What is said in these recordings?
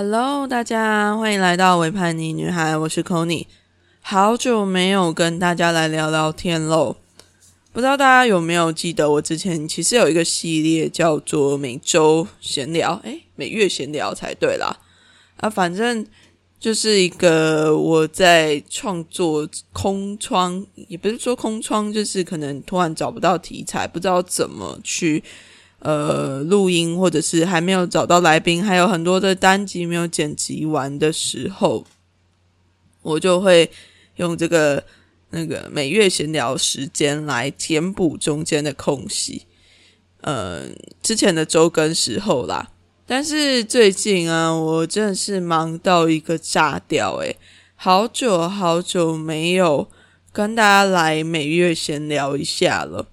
Hello，大家欢迎来到维叛逆女孩，我是 c o n y 好久没有跟大家来聊聊天喽。不知道大家有没有记得，我之前其实有一个系列叫做每周闲聊，诶，每月闲聊才对啦。啊，反正就是一个我在创作空窗，也不是说空窗，就是可能突然找不到题材，不知道怎么去。呃，录音或者是还没有找到来宾，还有很多的单集没有剪辑完的时候，我就会用这个那个每月闲聊时间来填补中间的空隙。呃，之前的周更时候啦，但是最近啊，我真的是忙到一个炸掉，诶，好久好久没有跟大家来每月闲聊一下了，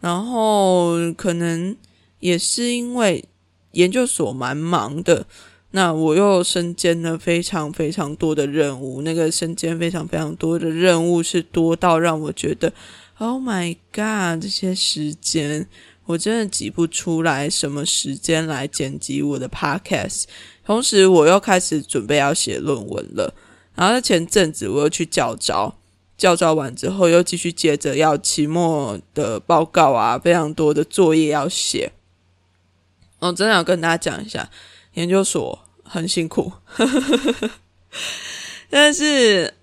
然后可能。也是因为研究所蛮忙的，那我又身兼了非常非常多的任务。那个身兼非常非常多的任务是多到让我觉得，Oh my God！这些时间我真的挤不出来什么时间来剪辑我的 Podcast。同时，我又开始准备要写论文了。然后前阵子我又去教招，教招完之后又继续接着要期末的报告啊，非常多的作业要写。我真的要跟大家讲一下，研究所很辛苦，但是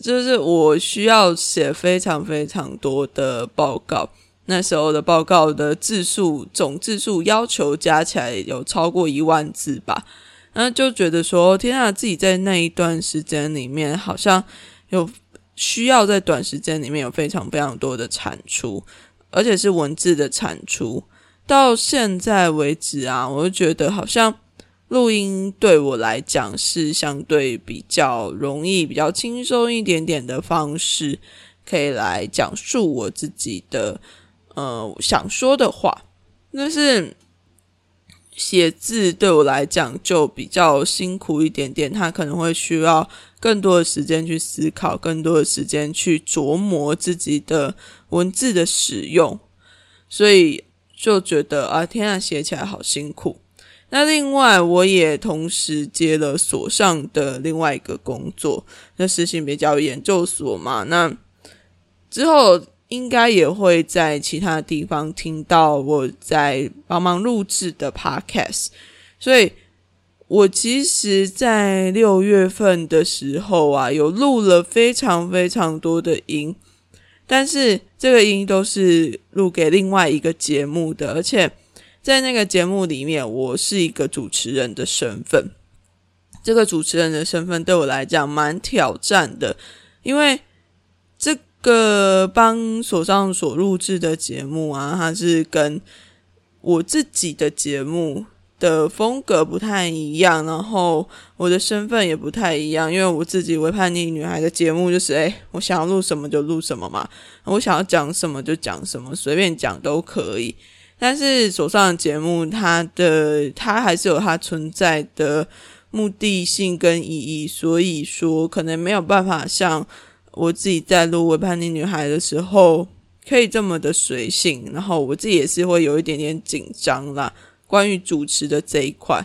就是我需要写非常非常多的报告。那时候的报告的字数总字数要求加起来有超过一万字吧，然后就觉得说，天啊，自己在那一段时间里面好像有需要在短时间里面有非常非常多的产出，而且是文字的产出。到现在为止啊，我就觉得好像录音对我来讲是相对比较容易、比较轻松一点点的方式，可以来讲述我自己的呃想说的话。但是写字对我来讲就比较辛苦一点点，它可能会需要更多的时间去思考，更多的时间去琢磨自己的文字的使用，所以。就觉得啊，天啊，写起来好辛苦。那另外，我也同时接了所上的另外一个工作，那实行比较研究所嘛。那之后应该也会在其他地方听到我在帮忙录制的 podcast。所以我其实，在六月份的时候啊，有录了非常非常多的音。但是这个音都是录给另外一个节目的，而且在那个节目里面，我是一个主持人的身份。这个主持人的身份对我来讲蛮挑战的，因为这个帮所上所录制的节目啊，它是跟我自己的节目。的风格不太一样，然后我的身份也不太一样，因为我自己为叛逆女孩的节目就是，诶，我想要录什么就录什么嘛，我想要讲什么就讲什么，随便讲都可以。但是手上的节目，它的它还是有它存在的目的性跟意义，所以说可能没有办法像我自己在录为叛逆女孩的时候可以这么的随性，然后我自己也是会有一点点紧张啦。关于主持的这一块，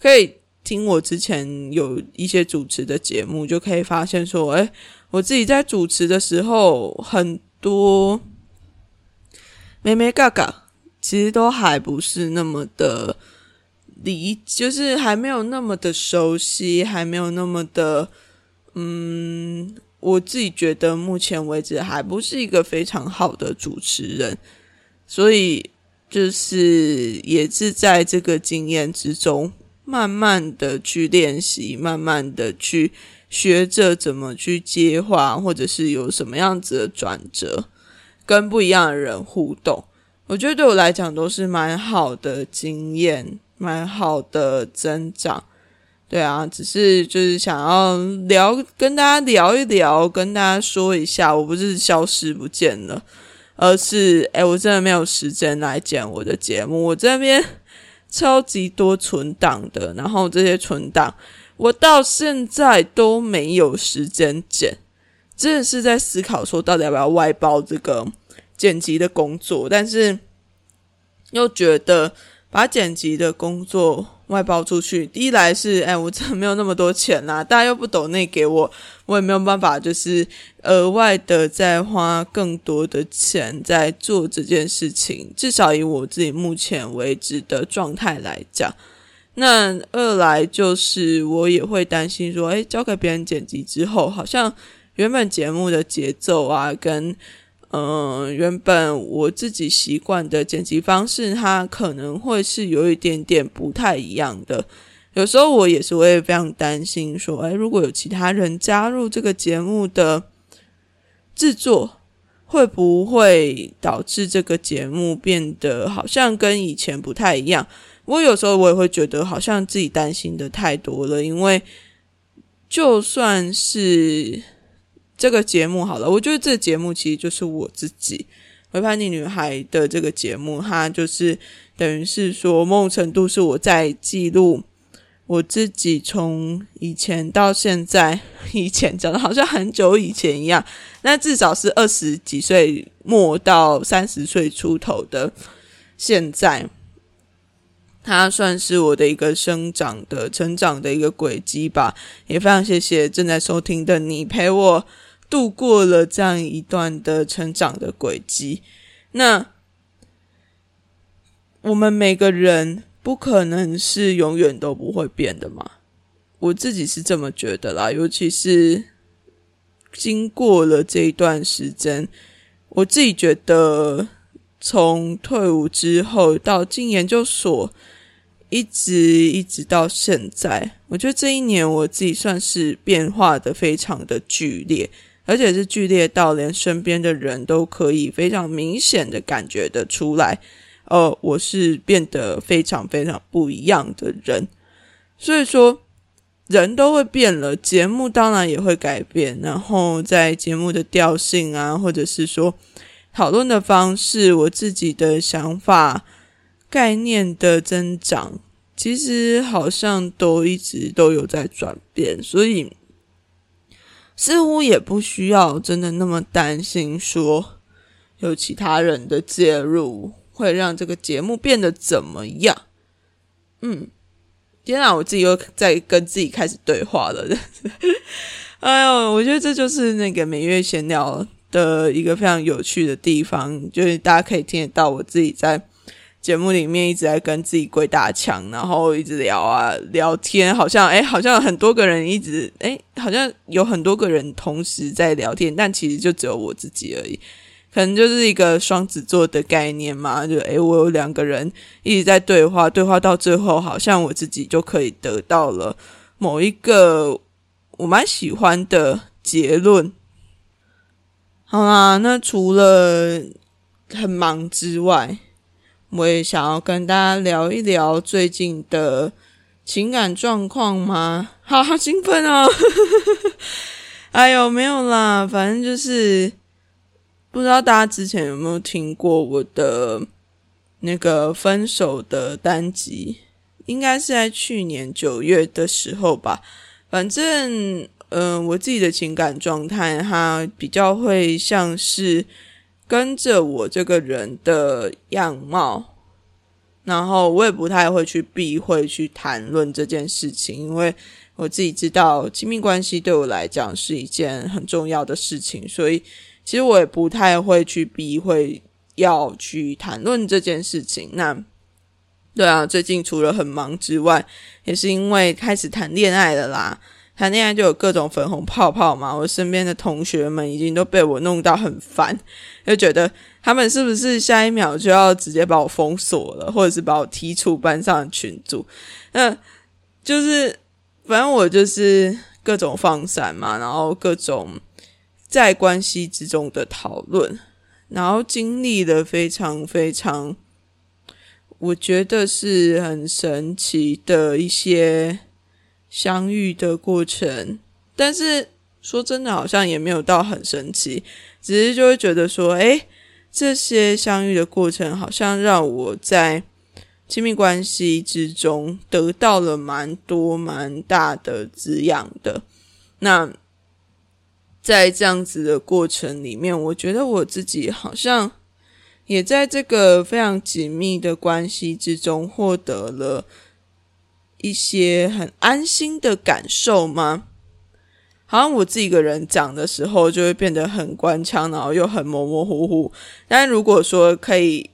可以听我之前有一些主持的节目，就可以发现说，哎，我自己在主持的时候，很多咩咩嘎嘎，其实都还不是那么的理，就是还没有那么的熟悉，还没有那么的，嗯，我自己觉得目前为止还不是一个非常好的主持人，所以。就是也是在这个经验之中，慢慢的去练习，慢慢的去学着怎么去接话，或者是有什么样子的转折，跟不一样的人互动。我觉得对我来讲都是蛮好的经验，蛮好的增长。对啊，只是就是想要聊，跟大家聊一聊，跟大家说一下，我不是消失不见了。而是，哎，我真的没有时间来剪我的节目。我这边超级多存档的，然后这些存档我到现在都没有时间剪，真的是在思考说到底要不要外包这个剪辑的工作，但是又觉得把剪辑的工作外包出去。一来是，哎，我真的没有那么多钱啦，大家又不抖内给我，我也没有办法，就是额外的再花更多的钱在做这件事情。至少以我自己目前为止的状态来讲，那二来就是我也会担心说，哎，交给别人剪辑之后，好像原本节目的节奏啊，跟嗯，原本我自己习惯的剪辑方式，它可能会是有一点点不太一样的。有时候我也是会非常担心，说，哎，如果有其他人加入这个节目的制作，会不会导致这个节目变得好像跟以前不太一样？我有时候我也会觉得，好像自己担心的太多了，因为就算是。这个节目好了，我觉得这个节目其实就是我自己《回叛逆女孩》的这个节目，它就是等于是说某种程度是我在记录我自己从以前到现在，以前讲的好像很久以前一样，那至少是二十几岁末到三十岁出头的现在，它算是我的一个生长的成长的一个轨迹吧。也非常谢谢正在收听的你陪我。度过了这样一段的成长的轨迹，那我们每个人不可能是永远都不会变的嘛？我自己是这么觉得啦，尤其是经过了这一段时间，我自己觉得从退伍之后到进研究所，一直一直到现在，我觉得这一年我自己算是变化的非常的剧烈。而且是剧烈到连身边的人都可以非常明显的感觉得出来，呃，我是变得非常非常不一样的人。所以说，人都会变了，节目当然也会改变。然后在节目的调性啊，或者是说讨论的方式，我自己的想法、概念的增长，其实好像都一直都有在转变，所以。似乎也不需要真的那么担心，说有其他人的介入会让这个节目变得怎么样？嗯，天啊，我自己又在跟自己开始对话了。哎呦，我觉得这就是那个每月闲聊的一个非常有趣的地方，就是大家可以听得到我自己在。节目里面一直在跟自己鬼打墙，然后一直聊啊聊天，好像哎，好像很多个人一直哎，好像有很多个人同时在聊天，但其实就只有我自己而已。可能就是一个双子座的概念嘛，就哎，我有两个人一直在对话，对话到最后，好像我自己就可以得到了某一个我蛮喜欢的结论。好啦，那除了很忙之外。我也想要跟大家聊一聊最近的情感状况吗？好好兴奋哦！哎呦，没有啦，反正就是不知道大家之前有没有听过我的那个分手的单集，应该是在去年九月的时候吧。反正，嗯，我自己的情感状态，它比较会像是。跟着我这个人的样貌，然后我也不太会去避讳去谈论这件事情，因为我自己知道亲密关系对我来讲是一件很重要的事情，所以其实我也不太会去避讳要去谈论这件事情。那对啊，最近除了很忙之外，也是因为开始谈恋爱了啦。谈恋爱就有各种粉红泡泡嘛，我身边的同学们已经都被我弄到很烦，就觉得他们是不是下一秒就要直接把我封锁了，或者是把我踢出班上的群组？那就是反正我就是各种放闪嘛，然后各种在关系之中的讨论，然后经历了非常非常，我觉得是很神奇的一些。相遇的过程，但是说真的，好像也没有到很神奇，只是就会觉得说，诶，这些相遇的过程，好像让我在亲密关系之中得到了蛮多蛮大的滋养的。那在这样子的过程里面，我觉得我自己好像也在这个非常紧密的关系之中获得了。一些很安心的感受吗？好像我自己一个人讲的时候，就会变得很官腔，然后又很模模糊糊。但如果说可以，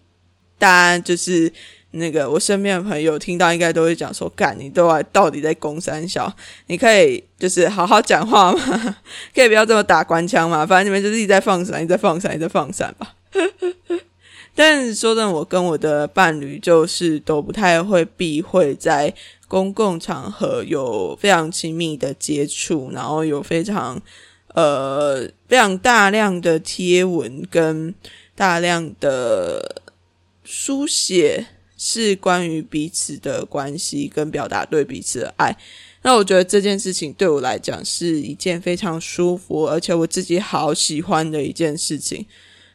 大家就是那个我身边的朋友听到，应该都会讲说：“干，你都到底在攻三小？你可以就是好好讲话吗？可以不要这么打官腔嘛？反正你们就是一直在放闪，一直在放闪，一直在放闪吧。”但说真的，我跟我的伴侣就是都不太会避讳在。公共场合有非常亲密的接触，然后有非常呃非常大量的贴文跟大量的书写，是关于彼此的关系跟表达对彼此的爱。那我觉得这件事情对我来讲是一件非常舒服，而且我自己好喜欢的一件事情，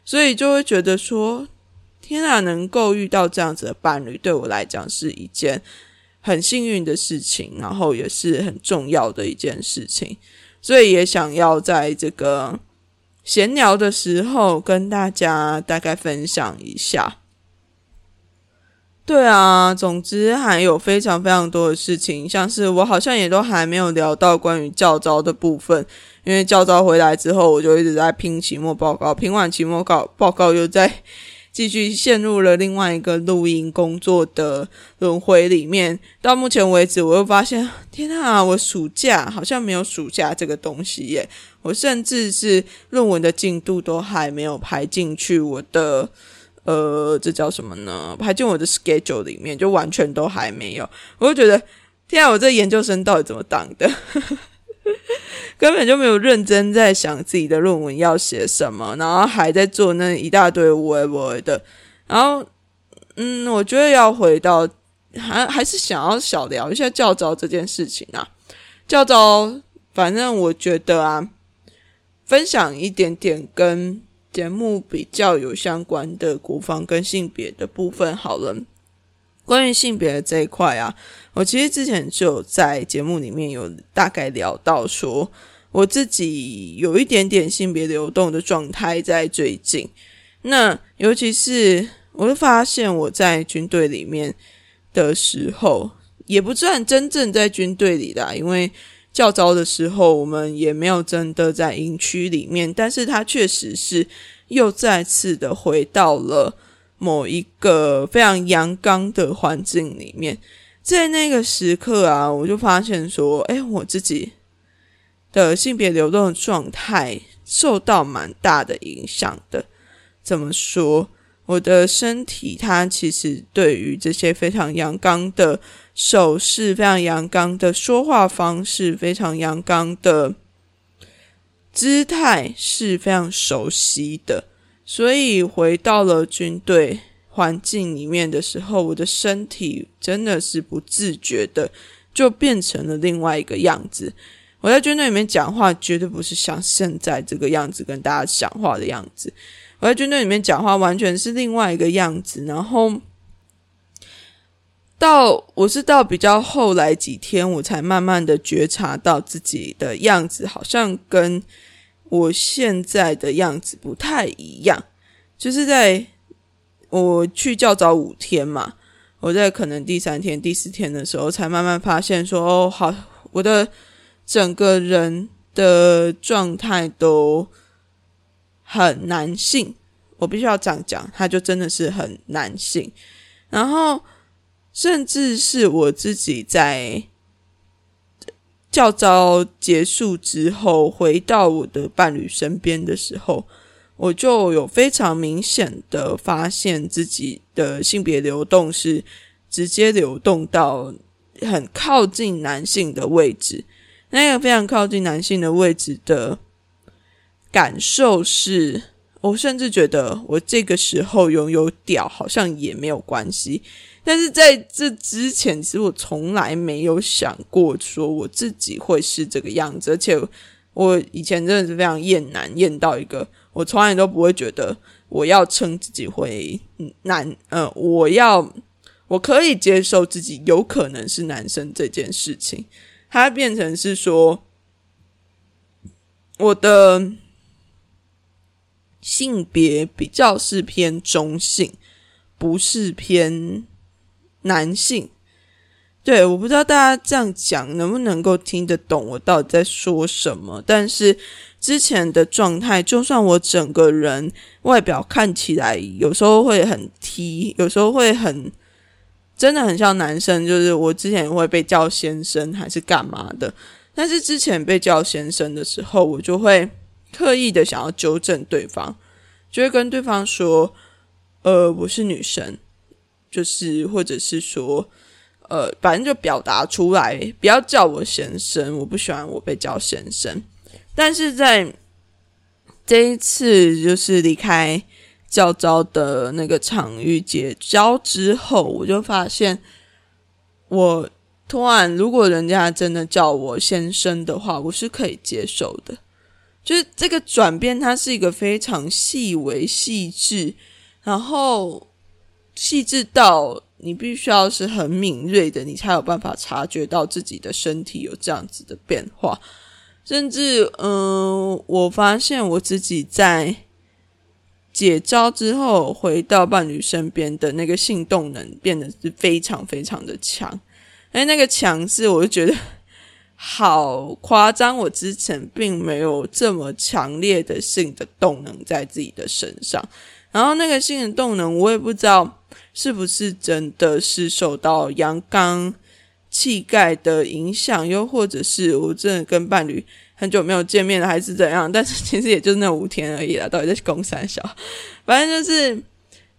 所以就会觉得说，天啊，能够遇到这样子的伴侣，对我来讲是一件。很幸运的事情，然后也是很重要的一件事情，所以也想要在这个闲聊的时候跟大家大概分享一下。对啊，总之还有非常非常多的事情，像是我好像也都还没有聊到关于教招的部分，因为教招回来之后，我就一直在拼期末报告，拼完期末稿报告又在。继续陷入了另外一个录音工作的轮回里面。到目前为止，我又发现，天啊，我暑假好像没有暑假这个东西耶！我甚至是论文的进度都还没有排进去我的，呃，这叫什么呢？排进我的 schedule 里面，就完全都还没有。我就觉得，天啊，我这研究生到底怎么当的？根本就没有认真在想自己的论文要写什么，然后还在做那一大堆无为无为的。然后，嗯，我觉得要回到，还还是想要小聊一下教招这件事情啊。教招，反正我觉得啊，分享一点点跟节目比较有相关的国防跟性别的部分好了。关于性别的这一块啊，我其实之前就在节目里面有大概聊到，说我自己有一点点性别流动的状态在最近。那尤其是我会发现我在军队里面的时候，也不算真正在军队里的，因为较早的时候我们也没有真的在营区里面，但是他确实是又再次的回到了。某一个非常阳刚的环境里面，在那个时刻啊，我就发现说，哎，我自己的性别流动的状态受到蛮大的影响的。怎么说？我的身体它其实对于这些非常阳刚的手势、非常阳刚的说话方式、非常阳刚的姿态是非常熟悉的。所以回到了军队环境里面的时候，我的身体真的是不自觉的就变成了另外一个样子。我在军队里面讲话绝对不是像现在这个样子跟大家讲话的样子。我在军队里面讲话完全是另外一个样子。然后到我是到比较后来几天，我才慢慢的觉察到自己的样子好像跟。我现在的样子不太一样，就是在我去教早五天嘛，我在可能第三天、第四天的时候，才慢慢发现说，哦，好，我的整个人的状态都很男性，我必须要这样讲，他就真的是很男性，然后甚至是我自己在。教招结束之后，回到我的伴侣身边的时候，我就有非常明显的发现自己的性别流动是直接流动到很靠近男性的位置。那个非常靠近男性的位置的感受是，我甚至觉得我这个时候拥有屌好像也没有关系。但是在这之前，其实我从来没有想过说我自己会是这个样子，而且我以前真的是非常厌男，厌到一个我从来都不会觉得我要称自己为男，呃，我要我可以接受自己有可能是男生这件事情，它变成是说我的性别比较是偏中性，不是偏。男性对，我不知道大家这样讲能不能够听得懂我到底在说什么。但是之前的状态，就算我整个人外表看起来有时候会很 T，有时候会很真的很像男生，就是我之前会被叫先生还是干嘛的。但是之前被叫先生的时候，我就会刻意的想要纠正对方，就会跟对方说：“呃，我是女生。”就是或者是说。呃，反正就表达出来，不要叫我先生，我不喜欢我被叫先生。但是在这一次就是离开教招的那个场域结交之后，我就发现，我突然如果人家真的叫我先生的话，我是可以接受的。就是这个转变，它是一个非常细微、细致，然后细致到。你必须要是很敏锐的，你才有办法察觉到自己的身体有这样子的变化。甚至，嗯，我发现我自己在解招之后回到伴侣身边的那个性动能变得是非常非常的强。哎，那个强势，我就觉得好夸张。我之前并没有这么强烈的性的动能在自己的身上。然后那个性的动能，我也不知道。是不是真的是受到阳刚气概的影响？又或者是我真的跟伴侣很久没有见面了，还是怎样？但是其实也就那五天而已啦，到底在攻三小，反正就是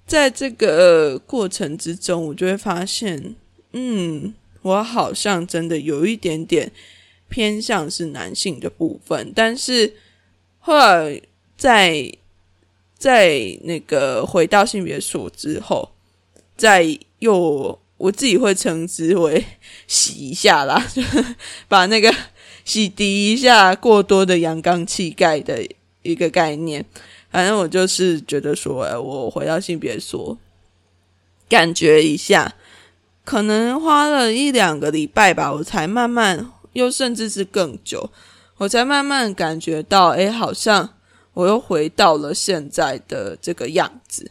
在这个过程之中，我就会发现，嗯，我好像真的有一点点偏向是男性的部分。但是后来在在那个回到性别所之后。再又我自己会称之为洗一下啦，把那个洗涤一下过多的阳刚气概的一个概念。反正我就是觉得说，我回到性别所，感觉一下，可能花了一两个礼拜吧，我才慢慢，又甚至是更久，我才慢慢感觉到，哎，好像我又回到了现在的这个样子。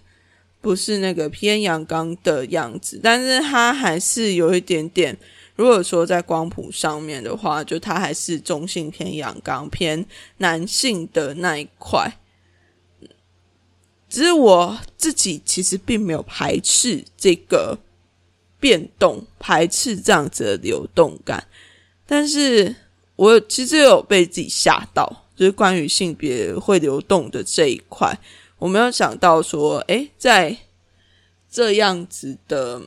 不是那个偏阳刚的样子，但是它还是有一点点。如果说在光谱上面的话，就它还是中性偏阳刚、偏男性的那一块。只是我自己其实并没有排斥这个变动，排斥这样子的流动感。但是我其实有被自己吓到，就是关于性别会流动的这一块。我没有想到说，诶，在这样子的，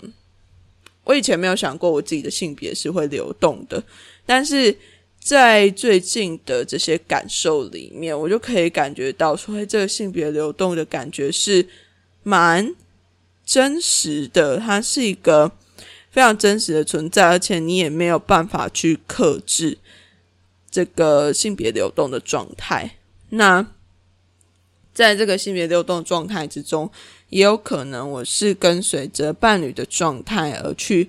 我以前没有想过我自己的性别是会流动的，但是在最近的这些感受里面，我就可以感觉到说，这个性别流动的感觉是蛮真实的，它是一个非常真实的存在，而且你也没有办法去克制这个性别流动的状态。那在这个性别流动状态之中，也有可能我是跟随着伴侣的状态而去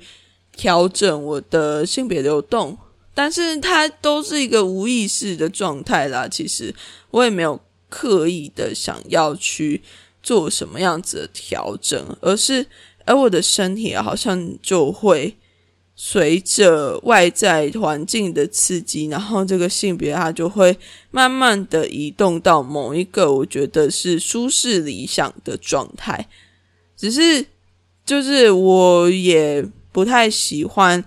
调整我的性别流动，但是它都是一个无意识的状态啦。其实我也没有刻意的想要去做什么样子的调整，而是而我的身体好像就会。随着外在环境的刺激，然后这个性别它就会慢慢的移动到某一个我觉得是舒适理想的状态。只是就是我也不太喜欢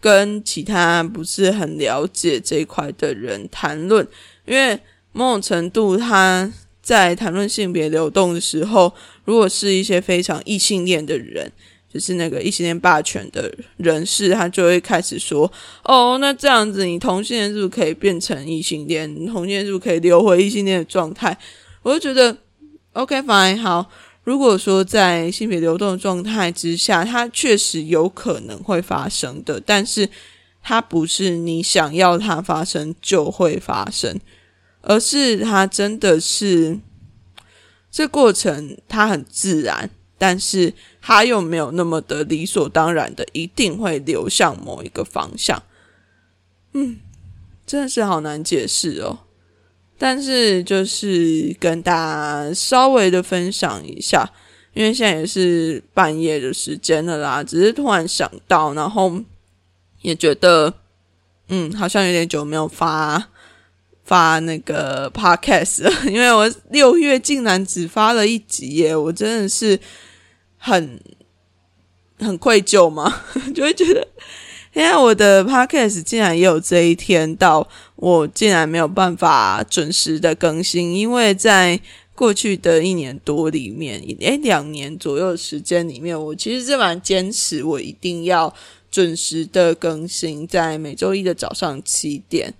跟其他不是很了解这一块的人谈论，因为某种程度他在谈论性别流动的时候，如果是一些非常异性恋的人。就是那个异性恋霸权的人士，他就会开始说：“哦，那这样子，你同性恋是不是可以变成异性恋？同性恋是不是可以留回异性恋的状态？”我就觉得，OK，fine，好。如果说在性别流动的状态之下，它确实有可能会发生的，但是它不是你想要它发生就会发生，而是他真的是这过程，它很自然。但是他又没有那么的理所当然的一定会流向某一个方向，嗯，真的是好难解释哦。但是就是跟大家稍微的分享一下，因为现在也是半夜的时间了啦，只是突然想到，然后也觉得，嗯，好像有点久没有发发那个 podcast，因为我六月竟然只发了一集耶，我真的是很很愧疚嘛，就会觉得，因为我的 podcast 竟然也有这一天到，我竟然没有办法准时的更新，因为在。过去的一年多里面，诶，两年左右的时间里面，我其实是蛮坚持，我一定要准时的更新，在每周一的早上七点，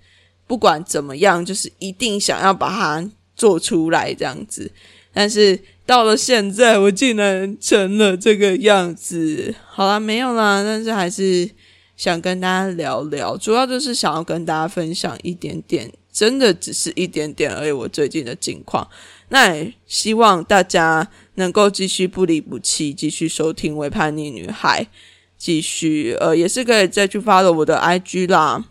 不管怎么样，就是一定想要把它做出来这样子。但是到了现在，我竟然成了这个样子。好啦，没有啦，但是还是想跟大家聊聊，主要就是想要跟大家分享一点点，真的只是一点点而已。我最近的近况。那也希望大家能够继续不离不弃，继续收听《为叛逆女孩》，继续呃，也是可以再去发了我的 IG 啦。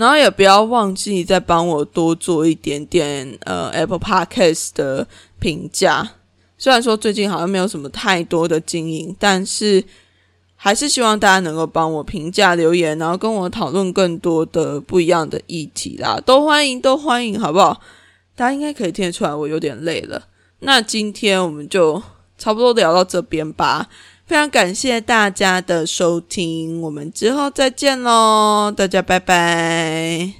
然后也不要忘记再帮我多做一点点呃 Apple Podcast 的评价。虽然说最近好像没有什么太多的经营，但是还是希望大家能够帮我评价留言，然后跟我讨论更多的不一样的议题啦，都欢迎，都欢迎，好不好？大家应该可以听得出来，我有点累了。那今天我们就差不多聊到这边吧。非常感谢大家的收听，我们之后再见喽，大家拜拜。